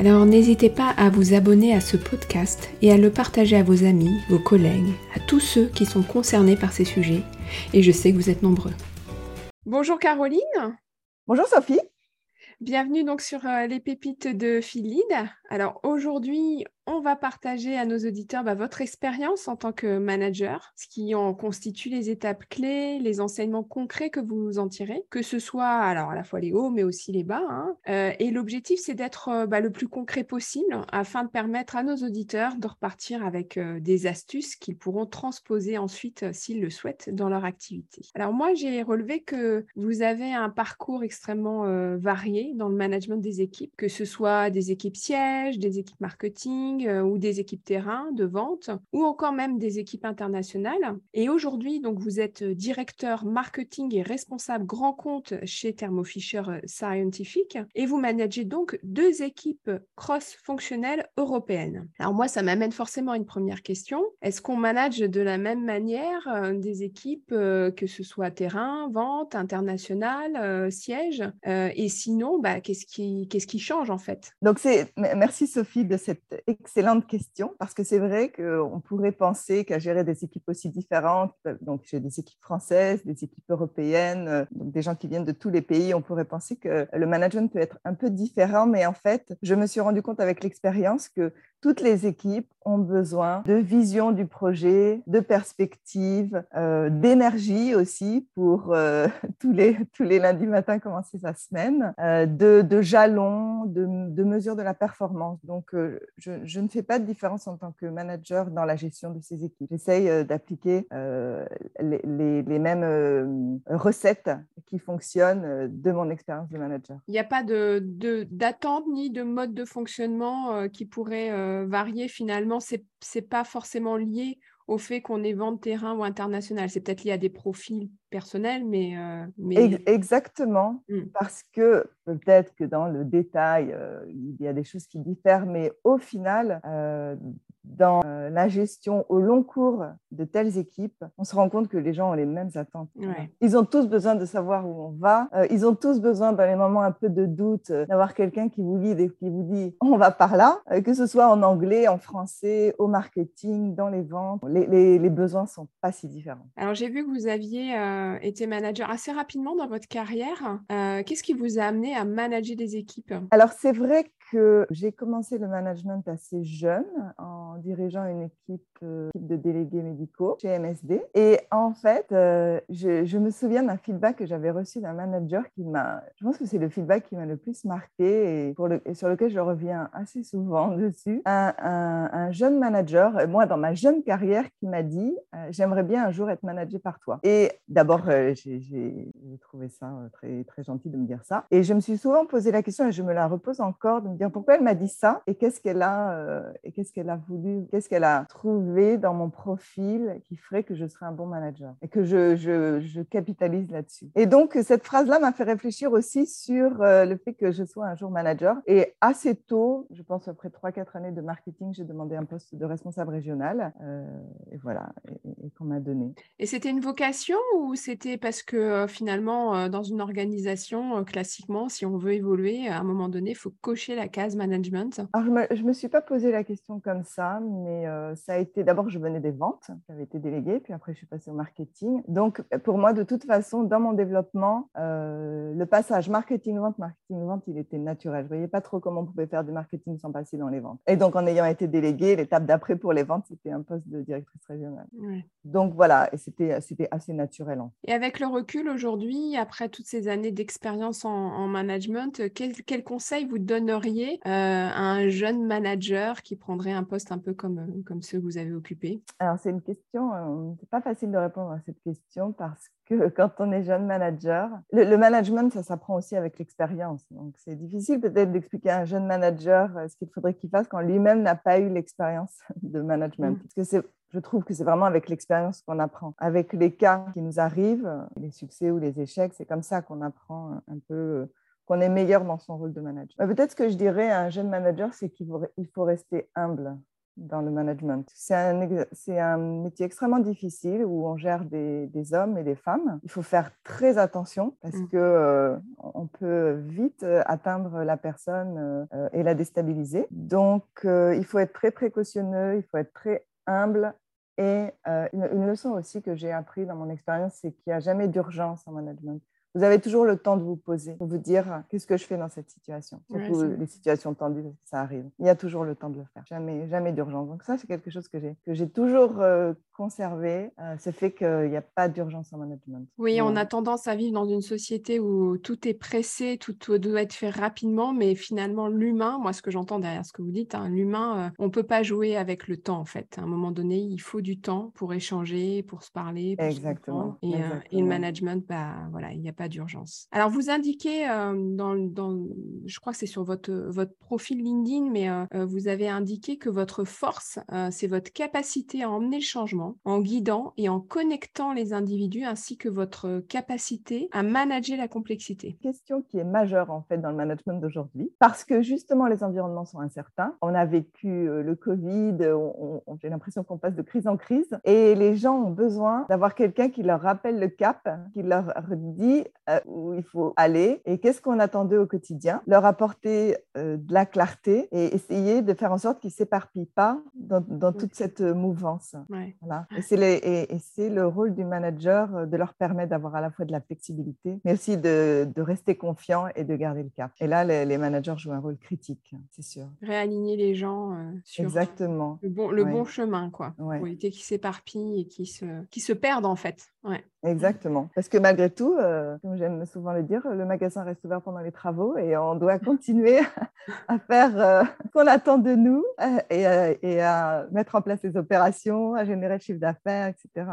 Alors n'hésitez pas à vous abonner à ce podcast et à le partager à vos amis, vos collègues, à tous ceux qui sont concernés par ces sujets. Et je sais que vous êtes nombreux. Bonjour Caroline. Bonjour Sophie. Bienvenue donc sur euh, les pépites de Philide. Alors aujourd'hui, on va partager à nos auditeurs bah, votre expérience en tant que manager, ce qui en constitue les étapes clés, les enseignements concrets que vous en tirez, que ce soit alors à la fois les hauts mais aussi les bas. Hein. Euh, et l'objectif, c'est d'être euh, bah, le plus concret possible afin de permettre à nos auditeurs de repartir avec euh, des astuces qu'ils pourront transposer ensuite, s'ils le souhaitent, dans leur activité. Alors moi, j'ai relevé que vous avez un parcours extrêmement varié dans le management des équipes, que ce soit des équipes sièges, des équipes marketing, euh, ou des équipes terrain de vente ou encore même des équipes internationales. Et aujourd'hui, donc vous êtes directeur marketing et responsable grand compte chez Thermo Fisher Scientific et vous managez donc deux équipes cross-fonctionnelles européennes. Alors moi, ça m'amène forcément à une première question. Est-ce qu'on manage de la même manière euh, des équipes euh, que ce soit terrain, vente, international, siège Et sinon, bah, qu'est-ce qui, qu'est-ce qui change en fait? Donc merci Sophie de cette excellente question parce que c'est vrai qu'on pourrait penser qu'à gérer des équipes aussi différentes, donc j'ai des équipes françaises, des équipes européennes, euh, donc des gens qui viennent de tous les pays, on pourrait penser que le management peut être un peu différent, mais en fait, je me suis rendu compte avec l'expérience que toutes les équipes ont besoin de vision du projet, de perspective, euh, d'énergie aussi pour euh, tous, les, tous les lundis matins commencer sa semaine, euh, de, de, jalons, de, de, mesures de la performance. Donc, je, je, ne fais pas de différence en tant que manager dans la gestion de ces équipes. J'essaye d'appliquer les, les, mêmes recettes qui fonctionnent de mon expérience de manager. Il n'y a pas d'attente de, ni de mode de fonctionnement qui pourrait euh, varier finalement, c'est n'est pas forcément lié au fait qu'on est vente terrain ou international. C'est peut-être lié à des profils personnels, mais... Euh, mais... Exactement, mmh. parce que peut-être que dans le détail, euh, il y a des choses qui diffèrent, mais au final, dans euh, la gestion au long cours de telles équipes, on se rend compte que les gens ont les mêmes attentes. Ils ont tous besoin de savoir où on va. Euh, ils ont tous besoin, dans les moments un peu de doute, euh, d'avoir quelqu'un qui vous guide et qui vous dit on va par là, que ce soit en anglais, en français, au marketing, dans les ventes. Les, les, les besoins sont pas si différents. Alors j'ai vu que vous aviez été manager assez rapidement dans votre carrière. Qu'est-ce qui vous a amené à manager des équipes? Alors c'est vrai que j'ai commencé le management assez jeune en dirigeant une équipe, euh, de délégués médicaux chez MSD. Et en fait, euh, je, me souviens d'un feedback que j'avais reçu d'un manager qui m'a, je pense que c'est le feedback qui m'a le plus marqué et, sur lequel je reviens assez souvent dessus. Un, un, jeune manager, moi dans ma jeune carrière, qui m'a dit euh, J'aimerais bien un jour être managé par toi. Et d'abord, j'ai trouvé ça très, très gentil de me dire ça. Et je me suis souvent posé la question et je me la repose encore de me pourquoi elle m'a dit ça et qu'est-ce qu'elle a, euh, et qu'est-ce qu'elle a voulu, qu'est-ce qu'elle a trouvé dans mon profil qui ferait que je serais un bon manager et que je, je, je capitalise là-dessus. Et donc, cette phrase-là m'a fait réfléchir aussi sur euh, le fait que je sois un jour manager. Et assez tôt, je pense après 3-4 années de marketing, j'ai demandé un poste de responsable régional. Euh, et voilà, et, qu'on m'a donné. Et c'était une vocation ou c'était parce que finalement, dans une organisation, classiquement, si on veut évoluer, à un moment donné, il faut cocher la case management Alors, je ne me, suis pas posé la question comme ça, mais euh, ça a été d'abord, je venais des ventes, j'avais été déléguée, puis après, je suis passée au marketing. Donc, pour moi, de toute façon, dans mon développement, euh, le passage marketing-vente, marketing-vente, il était naturel. Je ne voyais pas trop comment on pouvait faire du marketing sans passer dans les ventes. Et donc, en ayant été déléguée, l'étape d'après pour les ventes, c'était un poste de directrice régionale. Donc, voilà, et c'était assez naturel. Et avec le recul aujourd'hui, après toutes ces années d'expérience en, management, quel, quel, conseil vous donneriez euh, à un jeune manager qui prendrait un poste un peu comme, comme ceux que vous avez occupés? Alors, c'est une question, euh, c'est pas facile de répondre à cette question parce que quand on est jeune manager, le, management, ça s'apprend aussi avec l'expérience. Donc, c'est difficile peut-être d'expliquer à un jeune manager euh, ce qu'il faudrait qu'il fasse quand lui-même n'a pas eu l'expérience de management. Mmh. Parce que c'est je trouve que c'est vraiment avec l'expérience qu'on apprend. Avec les cas qui nous arrivent, les succès ou les échecs, c'est comme ça qu'on apprend un peu, qu'on est meilleur dans son rôle de manager. Peut-être ce que je dirais à un jeune manager, c'est qu'il faut, rester humble dans le management. C'est un, métier extrêmement difficile où on gère des, hommes et des femmes. Il faut faire très attention parce qu'on mm. que euh, on peut vite euh, atteindre la personne euh, et la déstabiliser. Donc, il faut être très précautionneux, il faut être très humble. Et une, leçon aussi que j'ai appris dans mon expérience, c'est qu'il n'y a jamais d'urgence en management. Vous avez toujours le temps de vous poser, de vous dire qu'est-ce que je fais dans cette situation? Surtout les situations tendues, ça arrive. Il y a toujours le temps de le faire. Jamais, jamais d'urgence. Donc ça, c'est quelque chose que j'ai que j'ai toujours euh, conservé. Euh, ce fait qu'il n'y a pas d'urgence en management. Oui, on a tendance à vivre dans une société où tout est pressé, tout, doit être fait rapidement, mais finalement l'humain, moi ce que j'entends derrière ce que vous dites, hein, l'humain, euh, on peut pas jouer avec le temps en fait. À un moment donné, il faut du temps pour échanger, pour se parler, pour Exactement. Se et, et, le management, bah voilà, il n'y a pas d'urgence. Alors, vous indiquez euh, dans, je crois que c'est sur votre, votre profil LinkedIn, mais euh, euh, vous avez indiqué que votre force, c'est votre capacité à emmener le changement en guidant et en connectant les individus, ainsi que votre capacité à manager la complexité. Question qui est majeure en fait dans le management d'aujourd'hui, parce que justement les environnements sont incertains. On a vécu le Covid, j'ai l'impression qu'on passe de crise en crise, et les gens ont besoin d'avoir quelqu'un qui leur rappelle le cap, qui leur dit euh, où il faut aller et qu'est-ce qu'on attendait au quotidien, leur apporter euh, de la clarté et essayer de faire en sorte qu'ils ne s'éparpillent pas dans, toute cette mouvance. Voilà. Et c'est le rôle du manager euh, de leur permettre d'avoir à la fois de la flexibilité, mais aussi de, rester confiant et de garder le cap. Et là, les, managers jouent un rôle critique, c'est sûr. Réaligner les gens sur Exactement. le bon, le bon chemin, quoi, pour éviter qu'ils s'éparpillent et qu'ils se, perdent en fait. Ouais. Exactement. Parce que malgré tout, euh, comme j'aime souvent le dire, le magasin reste ouvert pendant les travaux et on doit continuer à faire euh, ce qu'on attend de nous euh, et, à mettre en place les opérations, à générer le chiffre d'affaires, etc.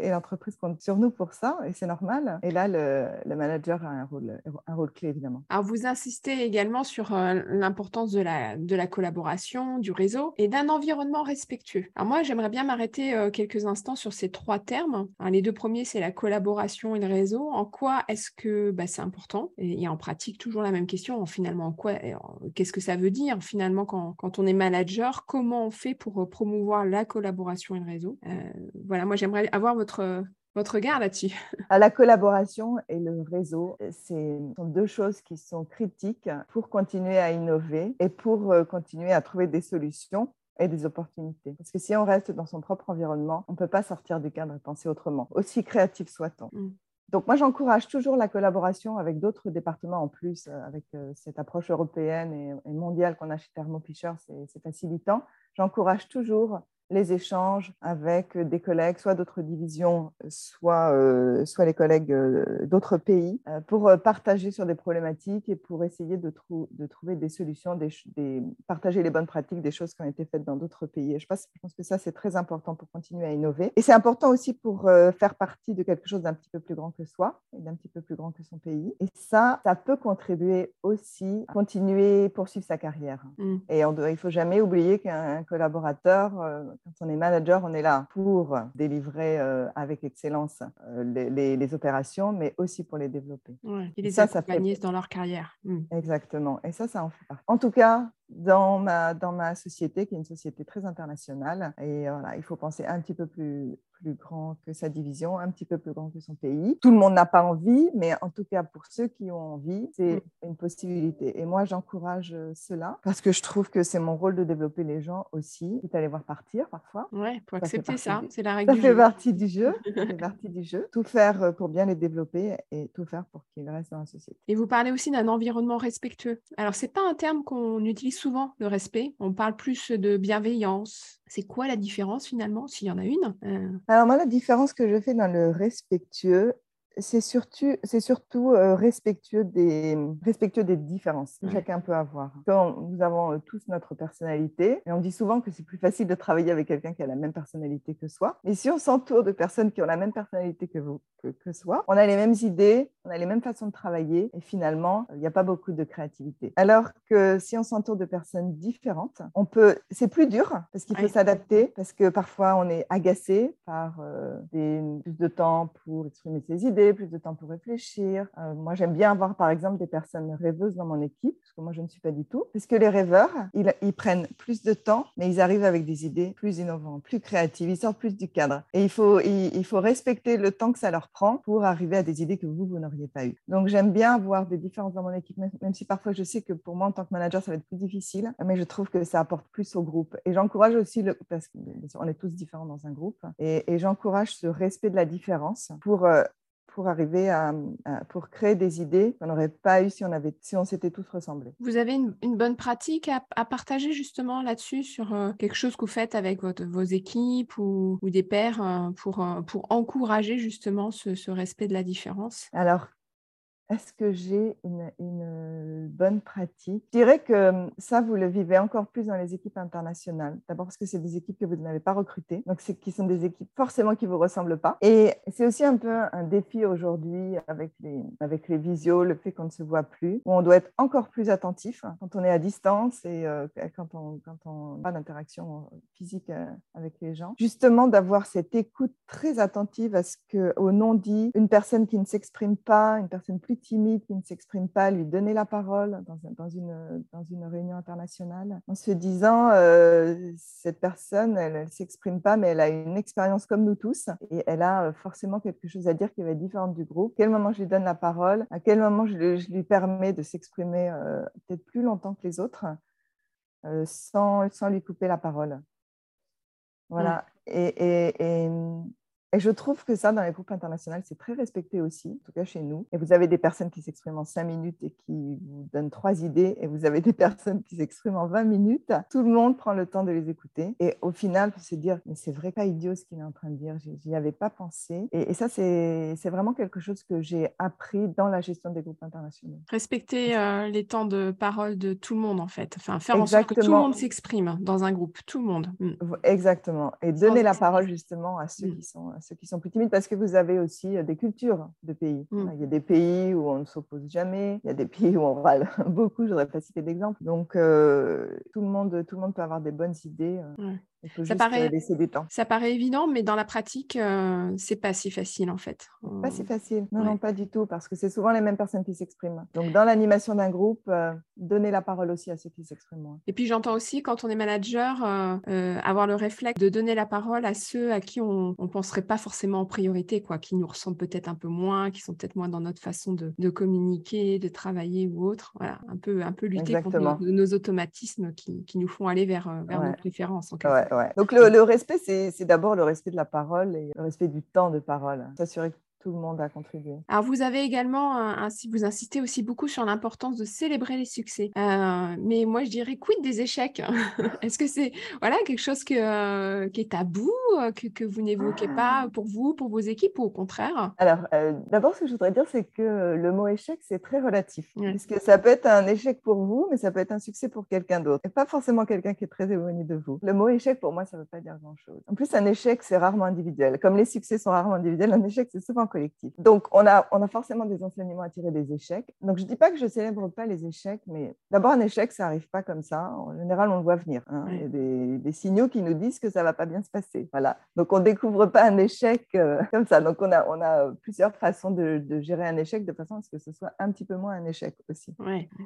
et l'entreprise compte sur nous pour ça et c'est normal. Et là, le, manager a un rôle, un rôle clé, évidemment. Alors, vous insistez également sur l'importance de la, de la collaboration, du réseau et d'un environnement respectueux. Alors, moi, j'aimerais bien m'arrêter quelques instants sur ces trois termes. les deux premiers c'est la collaboration et le réseau. En quoi est-ce que bah, c'est important et, en pratique, toujours la même question. Finalement, en quoi, qu'est-ce que ça veut dire finalement quand, on est manager Comment on fait pour euh, promouvoir la collaboration et le réseau? Euh, Voilà, moi j'aimerais avoir votre votre regard là-dessus La collaboration et le réseau, ce sont deux choses qui sont critiques pour continuer à innover et pour euh, continuer à trouver des solutions et des opportunités. Parce que si on reste dans son propre environnement, on ne peut pas sortir du cadre et penser autrement, aussi créatif soit-on. Mm. Donc moi, j'encourage toujours la collaboration avec d'autres départements en plus, euh, avec euh, cette approche européenne et, mondiale qu'on a chez Thermo Fisher, c'est facilitant. J'encourage toujours les échanges avec des collègues, soit d'autres divisions, soit, euh, soit les collègues euh, d'autres pays, euh, pour partager sur des problématiques et pour essayer de, de trouver des solutions, des, partager les bonnes pratiques, des choses qui ont été faites dans d'autres pays. je, pense, je pense que ça, c'est très important pour continuer à innover. Et c'est important aussi pour faire partie de quelque chose d'un petit peu plus grand que soi et d'un petit peu plus grand que son pays. Et ça, ça peut contribuer aussi à continuer, poursuivre sa carrière. Mm. Et on doit, il ne faut jamais oublier qu'un collaborateur quand on est manager, on est là pour délivrer euh, avec excellence euh, les, opérations, mais aussi pour les développer. et les ça, accompagner ça dans leur carrière. Hmm. Exactement. Et ça, ça en fait partie. En tout cas, dans ma, dans ma société, qui est une société très internationale. Et voilà, il faut penser un petit peu plus, plus grand que sa division, un petit peu plus grand que son pays. Tout le monde n'a pas envie, mais en tout cas, pour ceux qui ont envie, c'est mm. une possibilité. Et moi, j'encourage euh, cela parce que je trouve que c'est mon rôle de développer les gens aussi, quitte à les voir partir parfois. Ouais, pour accepter ça, c'est la règle. Ça fait partie du jeu. ça fait partie du jeu. Tout faire euh, pour bien les développer et tout faire pour qu'ils restent dans la société. Et vous parlez aussi d'un environnement respectueux. Alors, c'est pas un terme qu'on utilise souvent, le respect. On parle plus de bienveillance. C'est quoi la différence finalement, s'il y en a une? Euh? Alors moi, la différence que je fais dans le respectueux, c'est surtout, c'est surtout euh, respectueux, des, respectueux des différences que chacun peut avoir. Quand nous avons euh, tous notre personnalité, et on dit souvent que c'est plus facile de travailler avec quelqu'un qui a la même personnalité que soi. Mais si on s'entoure de personnes qui ont la même personnalité que, vous, que, que soi, on a les mêmes idées, on a les mêmes façons de travailler, et finalement, il n'y a pas beaucoup de créativité. Alors que si on s'entoure de personnes différentes, on peut, c'est plus dur parce qu'il faut s'adapter, parce que parfois on est agacé par des, plus de temps pour exprimer ses idées plus de temps pour réfléchir. Euh, moi, j'aime bien avoir, par exemple, des personnes rêveuses dans mon équipe, parce que moi, je ne suis pas du tout. Parce que les rêveurs, ils, prennent plus de temps, mais ils arrivent avec des idées plus innovantes, plus créatives, ils sortent plus du cadre. Et il faut, respecter le temps que ça leur prend pour arriver à des idées que vous, vous n'auriez pas eues. Donc, j'aime bien avoir des différences dans mon équipe, même, si parfois je sais que pour moi, en tant que manager, ça va être plus difficile, mais je trouve que ça apporte plus au groupe. Et j'encourage aussi, le, parce qu'on est tous différents dans un groupe, et, et j'encourage ce respect de la différence pour euh, pour arriver à, pour créer des idées qu'on n'aurait pas eu si on avait si on s'était tous ressemblés. Vous avez une, bonne pratique à, partager justement là-dessus sur euh, quelque chose que vous faites avec votre, vos équipes ou, ou des pairs euh, pour, euh, pour encourager justement ce, ce, respect de la différence? Alors est-ce que j'ai une, bonne pratique? Je dirais que hum, ça, vous le vivez encore plus dans les équipes internationales. D'abord parce que c'est des équipes que vous n'avez pas recrutées, donc c'est qui sont des équipes forcément qui vous ressemblent pas. Et c'est aussi un peu un défi aujourd'hui avec les, avec les visios, le fait qu'on ne se voit plus, où on doit être encore plus attentif quand on est à distance et euh, quand on quand on pas d'interaction physique euh, avec les gens. Justement, d'avoir cette écoute très attentive à ce que, au non-dit, une personne qui ne s'exprime pas, une personne plus timide, qui ne s'exprime pas, lui donner la parole dans, dans, une, dans une réunion internationale, en se disant, euh, cette personne, elle ne s'exprime pas, mais elle a une expérience comme nous tous, et elle a euh, forcément quelque chose à dire qui va être différent du groupe. À quel moment je lui donne la parole? À quel moment je, lui permets de s'exprimer euh, peut-être plus longtemps que les autres, sans, sans lui couper la parole? Voilà. Et, et je trouve que ça, dans les groupes internationaux, c'est très respecté aussi, en tout cas chez nous. Et vous avez des personnes qui s'expriment en 5 minutes et qui vous donnent trois idées, et vous avez des personnes qui s'expriment en 20 minutes. Tout le monde prend le temps de les écouter. Et au final, faut se dire, mais c'est vrai pas idiot ce qu'il est en train de dire, j'y avais pas pensé. Et, ça, c'est vraiment quelque chose que j'ai appris dans la gestion des groupes internationaux. Respecter euh, les temps de parole de tout le monde, en fait. Enfin, faire en sorte que tout le monde s'exprime dans un groupe, tout le monde. Mm. Exactement. Et donner la parole justement à ceux mm. qui sont ceux qui sont plus timides, parce que vous avez aussi euh, des cultures de pays. Mm. Il y a des pays où on ne s'oppose jamais, il y a des pays où on râle beaucoup, je ne voudrais pas citer d'exemple. Donc, euh, tout, le monde, tout le monde peut avoir des bonnes idées. Euh ça paraît, laisser du temps. Ça paraît évident, mais dans la pratique, euh, c'est pas si facile en fait. Pas si facile. Non, non, pas du tout, parce que c'est souvent les mêmes personnes qui s'expriment. Donc, dans l'animation d'un groupe, euh, donner la parole aussi à ceux qui s'expriment moins. Et puis, j'entends aussi, quand on est manager, euh, avoir le réflexe de donner la parole à ceux à qui on ne penserait pas forcément en priorité, quoi, qui nous ressemblent peut-être un peu moins, qui sont peut-être moins dans notre façon de, de, communiquer, de travailler ou autre. Voilà, un peu, un peu lutter contre nos, automatismes qui, qui, nous font aller vers, vers nos préférences. En ouais. Donc le, respect, c'est d'abord le respect de la parole et le respect du temps de parole. S'assurer tout le monde a contribué. Alors, vous avez également, ainsi, vous insistez aussi beaucoup sur l'importance de célébrer les succès. Euh, mais moi, je dirais, quid des échecs? Est-ce que c'est voilà, quelque chose que, euh, qui est tabou, euh, que, que vous n'évoquez pas pour vous, pour vos équipes, ou au contraire? Alors, d'abord, ce que je voudrais dire, c'est que le mot échec, c'est très relatif. Parce que ça peut être un échec pour vous, mais ça peut être un succès pour quelqu'un d'autre. Et pas forcément quelqu'un qui est très éloigné de vous. Le mot échec, pour moi, ça ne veut pas dire grand-chose. En plus, un échec, c'est rarement individuel. Comme les succès sont rarement individuels, un échec, c'est souvent collectif. Donc, on a, on a forcément des enseignements à tirer des échecs. Donc, je ne dis pas que je célèbre pas les échecs, mais d'abord, un échec, ça n'arrive pas comme ça. En général, on le voit venir. Hein. Il y a des, des, signaux qui nous disent que ça ne va pas bien se passer. Voilà. Donc, on ne découvre pas un échec euh, comme ça. Donc, on a, on a plusieurs façons de, de, gérer un échec de façon à ce que ce soit un petit peu moins un échec aussi.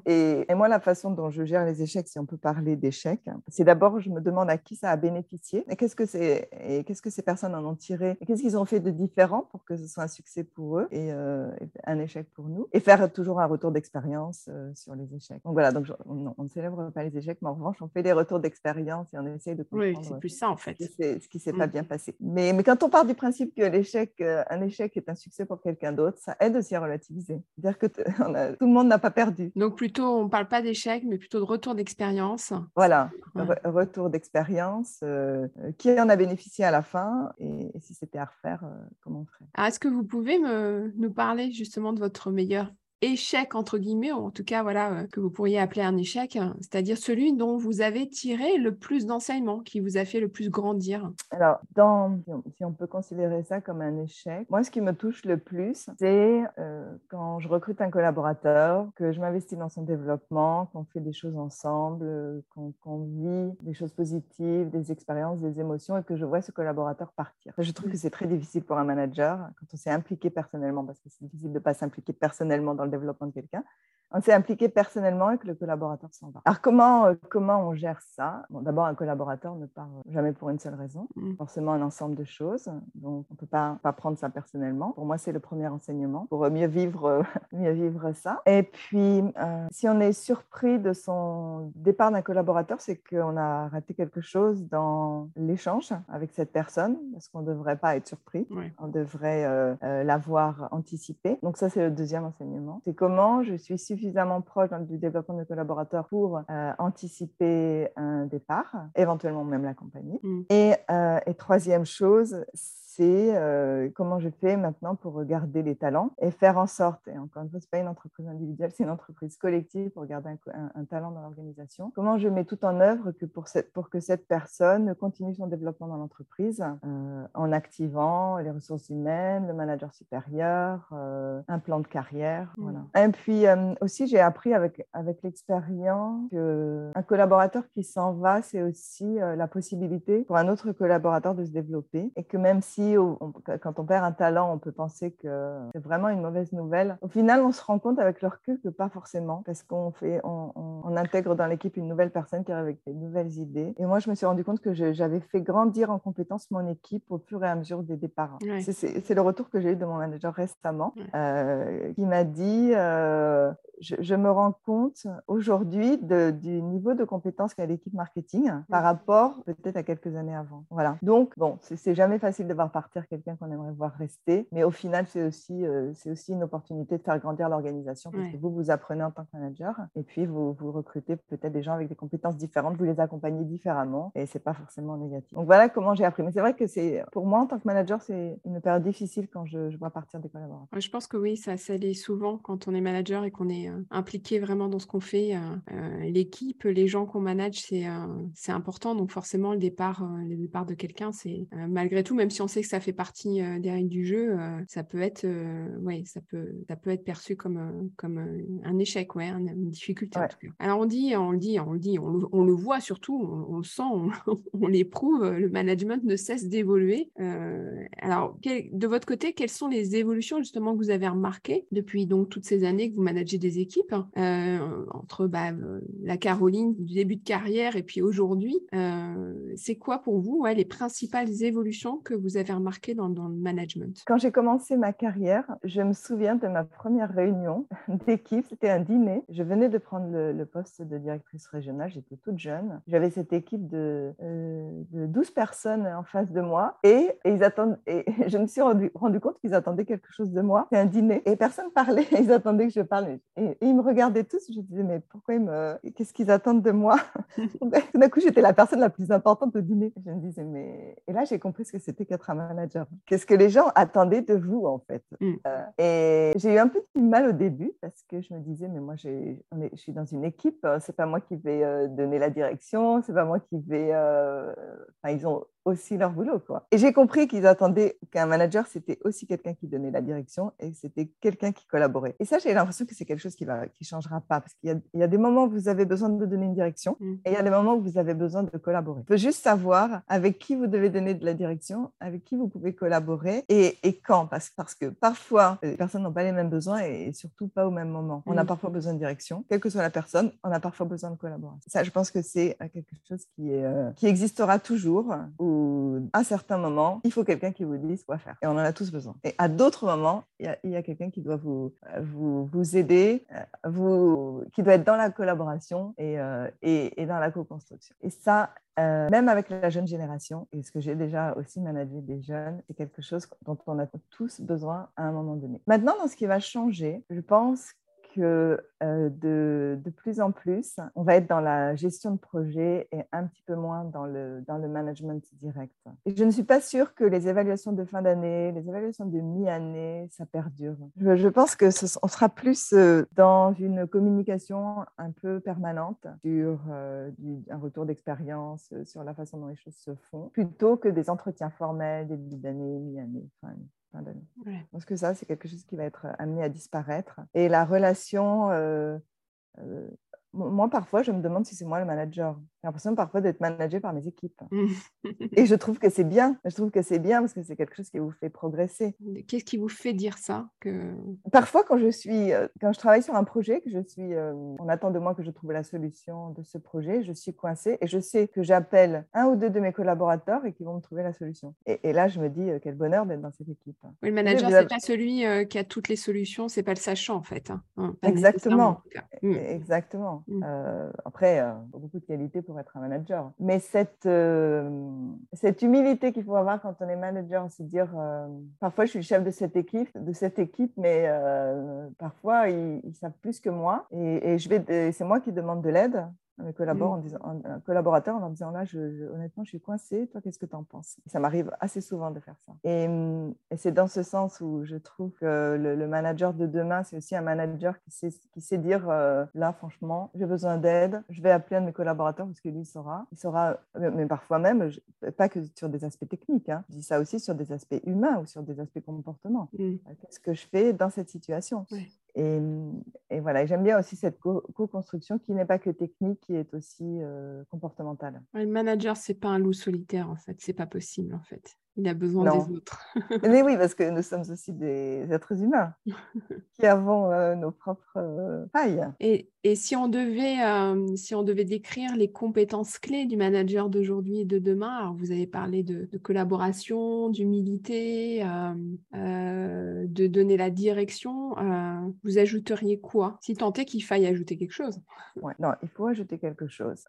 Et, et, moi, la façon dont je gère les échecs, si on peut parler d'échecs, c'est d'abord, je me demande à qui ça a bénéficié et qu'est-ce que, c'est, et qu'est-ce que ces personnes en ont tiré et qu'est-ce qu'ils ont fait de différent pour que ce soit un succès pour eux et, euh, un échec pour nous. Et faire toujours un retour d'expérience euh, sur les échecs. Donc voilà, donc on, ne célèbre pas les échecs, mais en revanche, on fait des retours d'expérience et on essaye de comprendre. Oui, c'est plus ça en fait. Ce qui ne s'est pas mmh. bien passé. Mais, mais quand on part du principe que l'échec, euh, un échec est un succès pour quelqu'un d'autre, ça aide aussi à relativiser. C'est-à-dire que tout le monde n'a pas perdu. Donc plutôt, on ne parle pas d'échec, mais plutôt de retour d'expérience. Voilà, retour d'expérience. qui en a bénéficié à la fin et, si c'était à refaire, comment on ferait? Est-ce que vous pouvez me, nous parler justement de votre meilleur échec, entre guillemets, ou en tout cas, voilà, euh, que vous pourriez appeler un échec, c'est-à-dire celui dont vous avez tiré le plus d'enseignements, qui vous a fait le plus grandir Alors, dans, si on peut considérer ça comme un échec, moi, ce qui me touche le plus, c'est euh, quand je recrute un collaborateur, que je m'investis dans son développement, qu'on fait des choses ensemble, euh, qu'on vit des choses positives, des expériences, des émotions, et que je vois ce collaborateur partir. Je trouve que c'est très difficile pour un manager, quand on s'est impliqué personnellement, parce que c'est difficile de ne pas s'impliquer personnellement dans le développement de quelqu'un on s'est impliqué personnellement et que le collaborateur s'en va. Alors, comment, euh, comment on gère ça? Bon, D'abord, un collaborateur ne part jamais pour une seule raison, mm. forcément un ensemble de choses. Donc, on ne peut pas, pas prendre ça personnellement. Pour moi, c'est le premier enseignement pour mieux vivre, mieux vivre ça. Et puis, euh, si on est surpris de son départ d'un collaborateur, c'est qu'on a raté quelque chose dans l'échange avec cette personne, parce qu'on ne devrait pas être surpris. On devrait euh, l'avoir anticipé. Donc, ça, c'est le deuxième enseignement. C'est comment je suis suffisamment proche du développement de collaborateurs pour euh, anticiper un départ, éventuellement même l'accompagner. Mm. Et, euh, et troisième chose, c'est euh, comment je fais maintenant pour regarder les talents et faire en sorte, et encore une fois, ce n'est pas une entreprise individuelle, c'est une entreprise collective pour garder un, talent dans l'organisation. Comment je mets tout en œuvre que pour, cette, pour que cette personne continue son développement dans l'entreprise euh, en activant les ressources humaines, le manager supérieur, euh, un plan de carrière. Mmh. Voilà. Et puis aussi, j'ai appris avec, avec l'expérience qu'un collaborateur qui s'en va, c'est aussi la possibilité pour un autre collaborateur de se développer et que même si quand on perd un talent, on peut penser que c'est vraiment une mauvaise nouvelle. Au final, on se rend compte avec le recul que pas forcément, parce qu'on fait, on, intègre dans l'équipe une nouvelle personne qui arrive avec des nouvelles idées. Et moi, je me suis rendu compte que j'avais fait grandir en compétence mon équipe au fur et à mesure des départs. C'est le retour que j'ai eu de mon manager récemment, euh, qui m'a dit euh, je, me rends compte aujourd'hui du niveau de compétence qu'a l'équipe marketing par rapport peut-être à quelques années avant. Voilà. Donc, bon, c'est jamais facile de voir partir quelqu'un qu'on aimerait voir rester, mais au final, c'est aussi, euh, c'est aussi une opportunité de faire grandir l'organisation parce que vous, vous apprenez en tant que manager et puis vous, vous recrutez peut-être des gens avec des compétences différentes, vous les accompagnez différemment et c'est pas forcément négatif. Donc, voilà comment j'ai appris. Mais c'est vrai que c'est, pour moi, en tant que manager, c'est une période difficile quand je, vois partir des collaborateurs. Je pense que oui, ça, ça l'est souvent quand on est manager et qu'on est euh, impliqué vraiment dans ce qu'on fait. Euh, euh, l'équipe, les gens qu'on manage, c'est c'est important. Donc forcément, le départ, le départ de quelqu'un, c'est malgré tout, même si on sait que ça fait partie des règles du jeu, ça peut être, ouais, ça peut, ça peut être perçu comme comme un échec, ouais, une difficulté. En tout cas. Alors on dit, on le dit, on le dit, on le, voit surtout, on, le sent, on, l'éprouve. Le management ne cesse d'évoluer. alors de votre côté, quelles sont les évolutions justement que vous avez remarquées depuis donc toutes ces années que vous managez des équipes euh, entre bah, euh, la Caroline du début de carrière et puis aujourd'hui. Euh, c'est quoi pour vous les principales évolutions que vous avez remarquées dans, le management? Quand j'ai commencé ma carrière, je me souviens de ma première réunion d'équipe. C'était un dîner. Je venais de prendre le, poste de directrice régionale. J'étais toute jeune. J'avais cette équipe de, de 12 personnes en face de moi et, ils attendent, et je me suis rendu, rendu compte qu'ils attendaient quelque chose de moi. C'est un dîner et personne parlait. Ils attendaient que je parle et, et ils me regardaient tous, je disais, mais pourquoi ils me... Qu'est-ce qu'ils attendent de moi? D'un coup, j'étais la personne la plus importante au dîner. Je me disais, mais... Et là, j'ai compris ce que c'était qu'être un manager. Qu'est-ce que les gens attendaient de vous, en fait? Mm. euh, Et j'ai eu un peu de mal au début parce que je me disais, mais moi, je suis dans une équipe, c'est pas moi qui vais euh, donner la direction, c'est pas moi qui vais... Enfin, ils ont aussi leur boulot. Quoi. Et j'ai compris qu'ils attendaient qu'un manager, c'était aussi quelqu'un qui donnait la direction et c'était quelqu'un qui collaborait. Et ça, j'ai l'impression que c'est quelque chose qui ne qui changera pas parce qu'il y, a des moments où vous avez besoin de donner une direction mm. et il y a des moments où vous avez besoin de collaborer. Il faut juste savoir avec qui vous devez donner de la direction, avec qui vous pouvez collaborer et, et quand. Parce, parce que parfois, les personnes n'ont pas les mêmes besoins et, surtout pas au même moment. On a mm. parfois besoin de direction, quelle que soit la personne, on a parfois besoin de collaboration. Ça, je pense que c'est quelque chose qui, est, euh, qui existera toujours, où à certains moments, il faut quelqu'un qui vous dise quoi faire. Et on en a tous besoin. Et à d'autres moments, il y a, quelqu'un qui doit vous, aider, euh, qui doit être dans la collaboration et, euh, dans la co-construction. Et ça, même avec la jeune génération, et ce que j'ai déjà aussi managé des jeunes, c'est quelque chose dont on a tous besoin à un moment donné. Maintenant, dans ce qui va changer, je pense que euh, de, de, plus en plus, on va être dans la gestion de projet et un petit peu moins dans le, dans le management direct. Je ne suis pas sûre que les évaluations de fin d'année, les évaluations de mi-année, ça perdure. Je, pense que ce, on sera plus euh, dans une communication un peu permanente sur euh, un retour d'expérience, sur la façon dont les choses se font, plutôt que des entretiens formels, début d'année, mi-année, fin pense que ça, c'est quelque chose qui va être amené à disparaître? Et la relation, euh, euh, moi, parfois, je me demande si c'est moi le manager. J'ai l'impression parfois d'être managé par mes équipes. et je trouve que c'est bien. Je trouve que c'est bien parce que c'est quelque chose qui vous fait progresser. Qu'est-ce qui vous fait dire ça que... Parfois, quand je suis, euh, quand je travaille sur un projet, que je suis, euh, on attend de moi que je trouve la solution de ce projet, je suis coincée et je sais que j'appelle un ou deux de mes collaborateurs et qu'ils vont me trouver la solution. Et, là, je me dis euh, quel bonheur d'être dans cette équipe. Oui, le manager, c'est pas celui qui a toutes les solutions, c'est pas le sachant en fait. Hein. Hein, Exactement. Mm. Exactement. Mm. après, beaucoup de qualités pour être un manager. Mais cette, euh, cette humilité qu'il faut avoir quand on est manager, c'est dire, euh, parfois je suis le chef de cette équipe, de cette équipe mais euh, parfois ils, savent plus que moi et, et je c'est moi qui demande de l'aide mes en disant, un collaborateur en leur disant là, je, honnêtement, je suis coincée, toi, qu'est-ce que tu en penses? Ça m'arrive assez souvent de faire ça. Et, et c'est dans ce sens où je trouve que le, manager de demain, c'est aussi un manager qui sait, qui sait dire euh, là, franchement, j'ai besoin d'aide, je vais appeler un de mes collaborateurs parce que lui, il saura. Il saura, mais parfois même, pas que sur des aspects techniques, hein, je dis ça aussi sur des aspects humains ou sur des aspects comportement. Euh, qu'est-ce que je fais dans cette situation? Et, voilà, j'aime bien aussi cette co-construction qui n'est pas que technique, qui est aussi euh, comportementale. Le manager, c'est pas un loup solitaire en fait, c'est pas possible en fait. Il a besoin des autres. Mais oui, parce que nous sommes aussi des êtres humains qui avons euh, nos propres euh, failles. Et, et, si, on devait, euh, si on devait décrire les compétences clés du manager d'aujourd'hui et de demain, alors vous avez parlé de, collaboration, d'humilité, de donner la direction, vous ajouteriez quoi? Si tant est qu'il faille ajouter quelque chose. Ouais, non, il faut ajouter quelque chose.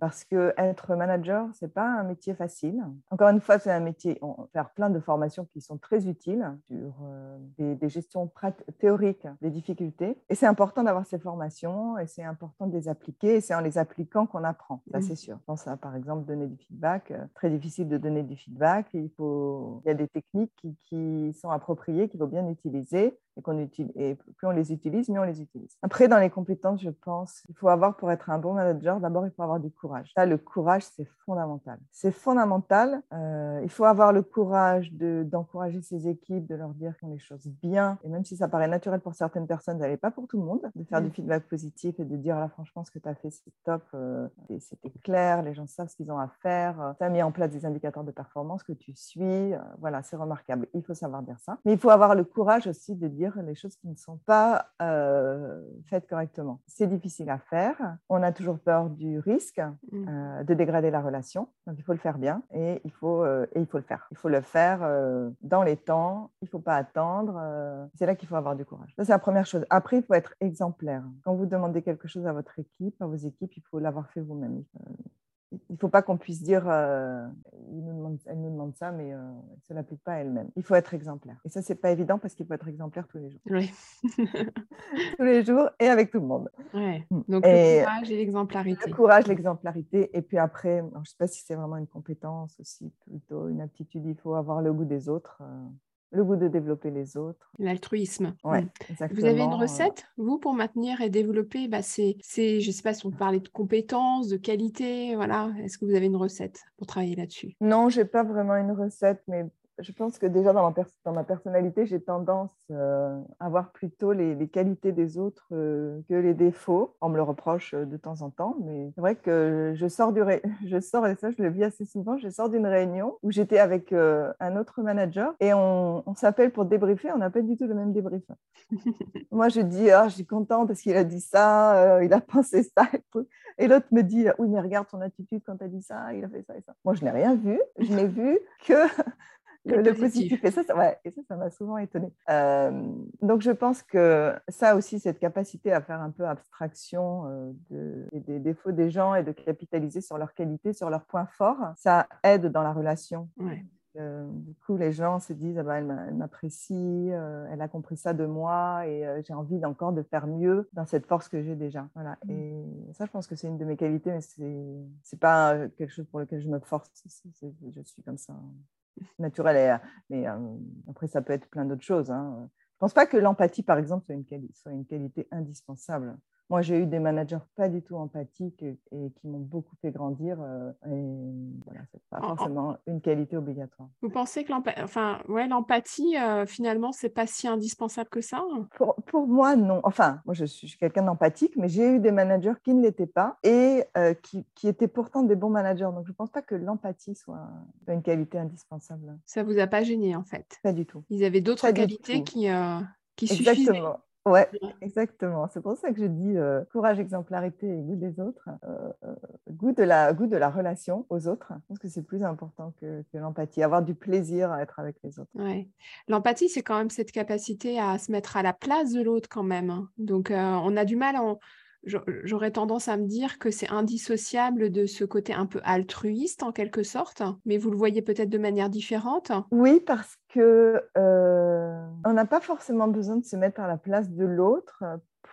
parce que être manager, c'est pas un métier facile. Encore une fois, c'est un métier on faire plein de formations qui sont très utiles sur euh, des, gestions théoriques des difficultés. Et c'est important d'avoir ces formations et c'est important de les appliquer. Et c'est en les appliquant qu'on apprend, ça mmh. c'est sûr. Je pense à par exemple donner du feedback. Euh, très difficile de donner du feedback. Il, faut, il y a des techniques qui, qui sont appropriées, qu'il faut bien utiliser et, qu'on utilise, et plus on les utilise, mieux on les utilise. Après, dans les compétences, je pense, il faut avoir pour être un bon manager, d'abord, il faut avoir du courage. Ça, le courage, c'est fondamental. C'est fondamental. Euh, il faut avoir le courage de, d'encourager ses équipes, de leur dire qu'on les choses bien. Et même si ça paraît naturel pour certaines personnes, ça n'est pas pour tout le monde, de faire du feedback positif et de dire, là, franchement, ce que tu as fait, c'est top, euh, c'était clair, les gens savent ce qu'ils ont à faire, tu as mis en place des indicateurs de performance que tu suis, euh, voilà, c'est remarquable. Il faut savoir dire ça. Mais il faut avoir le courage aussi de dire les choses qui ne sont pas euh, faites correctement. C'est difficile à faire. On a toujours peur du risque mm. euh, de dégrader la relation. Donc, il faut le faire bien et il faut, euh, et il faut le faire. Il faut le faire dans les temps. Il ne faut pas attendre. c'est là qu'il faut avoir du courage. Ça, c'est la première chose. Après, il faut être exemplaire. Quand vous demandez quelque chose à votre équipe, à vos équipes, il faut l'avoir fait vous-même il ne faut pas qu'on puisse dire euh, elle nous demande ça, mais euh, elle ne se l'applique pas à elle-même. Il faut être exemplaire. Et ça, ce n'est pas évident parce qu'il faut être exemplaire tous les jours. Oui. tous les jours et avec tout le monde. Ouais. Mm. Donc, le courage et l'exemplarité. Le courage, l'exemplarité. Et puis après, je ne sais pas si c'est vraiment une compétence aussi, plutôt une aptitude. Il faut avoir le goût des autres. Euh, le goût de développer les autres. L'altruisme. Ouais, exactement. Vous avez une recette, vous, pour maintenir et développer bah, ces, ces- je sais pas si on parlait de compétences, de qualité, voilà. Est-ce que vous avez une recette pour travailler là-dessus? Non, j'ai pas vraiment une recette, mais je pense que déjà dans ma, pers- dans ma personnalité, j'ai tendance euh, à voir plutôt les, les qualités des autres euh, que les défauts. On me le reproche euh, de temps en temps, mais c'est vrai que je sors du, je sors et ça je le vis assez souvent. Je sors d'une réunion où j'étais avec euh, un autre manager et on, on s'appelle pour débriefer. On n'a pas du tout le même débrief. Moi, je dis, ah, je suis contente parce qu'il a dit ça, il a pensé ça et tout. Et l'autre me dit, oui, mais regarde son attitude quand tu as dit ça, il a fait ça et ça. Moi, je n'ai rien vu. Je n'ai vu que le, positif. positif. Et ça, ça, ouais, et ça, ça m'a souvent étonnée. Euh, donc, je pense que ça aussi, cette capacité à faire un peu abstraction euh, de- des, défauts des gens et de capitaliser sur leurs qualités, sur leurs points forts, ça aide dans la relation. Ouais. Euh, du coup, les gens se disent, ah ben, elle m'a- elle m'apprécie, euh, elle a compris ça de moi et euh, j'ai envie encore de faire mieux dans cette force que j'ai déjà. Voilà. Mm. Et ça, je pense que c'est une de mes qualités, mais c'est pas quelque chose pour lequel je me force. Je suis comme ça, naturel. Euh, mais euh, après, ça peut être plein d'autres choses. hein. Je pense pas que l'empathie, par exemple, soit une qualité indispensable. Moi, j'ai eu des managers pas du tout empathiques et, et qui m'ont beaucoup fait grandir. euh, et voilà, c'est pas En- en- forcément une qualité obligatoire. Vous pensez que l'empa- enfin, ouais, l'empathie, euh, finalement, c'est pas si indispensable que ça Pour, pour moi, non. Enfin, moi, je suis, quelqu'un d'empathique, mais j'ai eu des managers qui ne l'étaient pas et euh, qui, qui étaient pourtant des bons managers. Donc, je ne pense pas que l'empathie soit une qualité indispensable. Ça vous a pas gêné, en fait? Pas du tout. Ils avaient d'autres qualités qui, qui suffisaient? Exactement. Ouais, exactement. C'est pour ça que je dis euh, courage, exemplarité et goût des autres. Euh, euh, goût, de la, goût de la relation aux autres. Je pense que c'est plus important que, que l'empathie. Avoir du plaisir à être avec les autres. Ouais. L'empathie, c'est quand même cette capacité à se mettre à la place de l'autre quand même. hein. Donc, euh, on a du mal, en- j'aurais tendance à me dire que c'est indissociable de ce côté un peu altruiste en quelque sorte, mais vous le voyez peut-être de manière différente. Oui, parce euh, on n'a pas forcément besoin de se mettre à la place de l'autre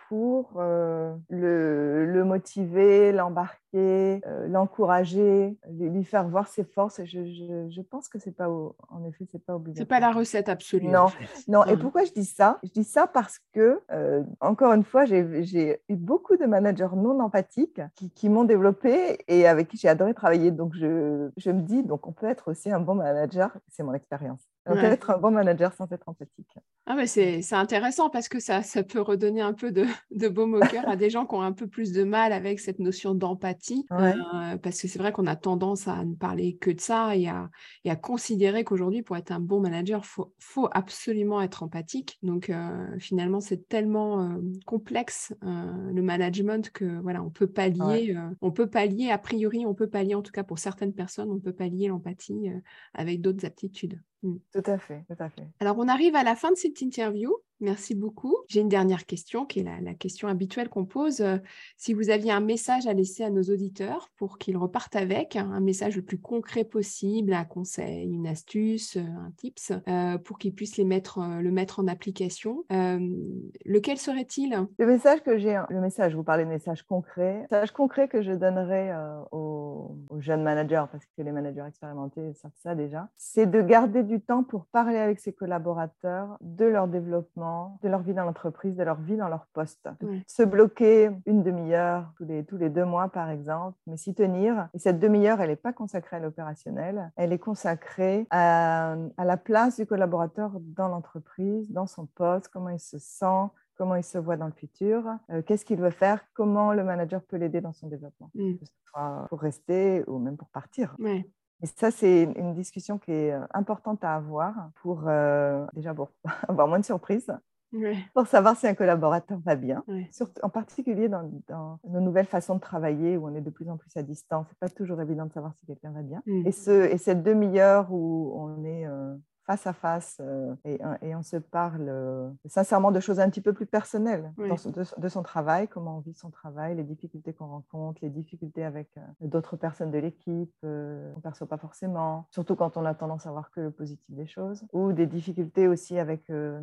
pour euh, le motiver, l'embarquer, euh, l'encourager, lui, faire voir ses forces. Je, je- je pense que c'est pas, au- en effet, c'est pas C'est obligatoire. pas la recette absolue. Non. en fait. Non, et pourquoi je dis ça? Je dis ça parce que, euh, encore une fois, j'ai eu beaucoup de managers non empathiques qui, qui m'ont développé et avec qui j'ai adoré travailler. Donc, je, je me dis, donc on peut être aussi un bon manager, c'est mon expérience. On peut être un bon manager sans être empathique. Ah mais c'est c'est intéressant parce que ça, ça peut redonner un peu de, de baume au cœur à des gens qui ont un peu plus de mal avec cette notion d'empathie. Ouais. euh, parce que c'est vrai qu'on a tendance à ne parler que de ça et à, et à considérer qu'aujourd'hui, pour être un bon manager, il faut, faut absolument être empathique. Donc euh, finalement, c'est tellement euh, complexe le management que voilà, on peut pallier, euh, on peut pallier, a priori, on peut pallier, en tout cas pour certaines personnes, on peut pallier l'empathie avec d'autres aptitudes. Mm. Tout à fait, tout à fait. Alors, on arrive à la fin de cette interview. Merci beaucoup. J'ai une dernière question qui est la, question habituelle qu'on pose. Euh, si vous aviez un message à laisser à nos auditeurs pour qu'ils repartent avec, un message le plus concret possible, un conseil, une astuce, euh, un tips, euh, pour qu'ils puissent les mettre, le mettre en application, lequel serait-il? Le message que j'ai, le message, vous parlez de message concret, message concret que je donnerais aux, aux jeunes managers, parce que les managers expérimentés savent ça déjà, c'est de garder du temps pour parler avec ses collaborateurs de leur développement, de leur vie dans l'entreprise, de leur vie dans leur poste. Se bloquer une demi-heure tous les, tous les deux mois, par exemple, mais s'y tenir. Et cette demi-heure, elle n'est pas consacrée à l'opérationnel, elle est consacrée à, à la place du collaborateur dans l'entreprise, dans son poste, comment il se sent, comment il se voit dans le futur, euh, qu'est-ce qu'il veut faire, comment le manager peut l'aider dans son développement, Mm. que ce soit pour rester ou même pour partir. Ouais. Et ça, c'est une discussion qui est euh, importante à avoir pour, euh, déjà, pour avoir moins de surprises, pour savoir si un collaborateur va bien, surtout, en particulier dans, dans nos nouvelles façons de travailler où on est de plus en plus à distance. C'est pas toujours évident de savoir si quelqu'un va bien. Mm. Et, ce, et cette demi-heure où on est euh, face à face euh, et, et on se parle euh, sincèrement de choses un petit peu plus personnelles Oui. dans son- de, de son travail, comment on vit son travail, les difficultés qu'on rencontre, les difficultés avec euh, d'autres personnes de l'équipe euh, qu'on ne perçoit pas forcément, surtout quand on a tendance à voir que le positif des choses, ou des difficultés aussi avec euh,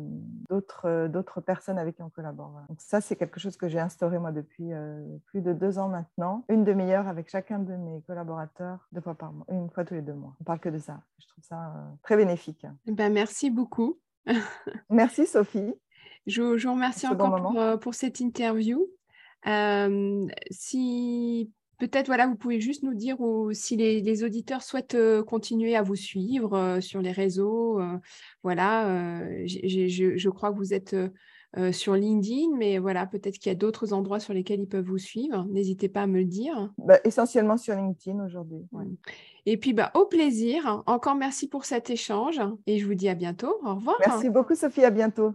d'autres euh, d'autres personnes avec qui on collabore. voilà. Donc ça, c'est quelque chose que j'ai instauré moi depuis euh, plus de deux ans maintenant, une demi-heure avec chacun de mes collaborateurs, deux fois par mois, une fois tous les deux mois. On parle que de ça. Je trouve ça euh, très bénéfique. Ben, merci beaucoup. Merci Sophie. Je, vous remercie encore pour, pour, cette interview. si Peut-être, voilà, vous pouvez juste nous dire si les, auditeurs souhaitent euh, continuer à vous suivre euh, sur les réseaux. Euh, voilà, je, crois que vous êtes sur LinkedIn, mais voilà, peut-être qu'il y a d'autres endroits sur lesquels ils peuvent vous suivre. N'hésitez pas à me le dire. Bah, essentiellement sur LinkedIn aujourd'hui. Et puis, bah, au plaisir. Encore merci pour cet échange et je vous dis à bientôt. Au revoir. Merci beaucoup, Sophie. À bientôt.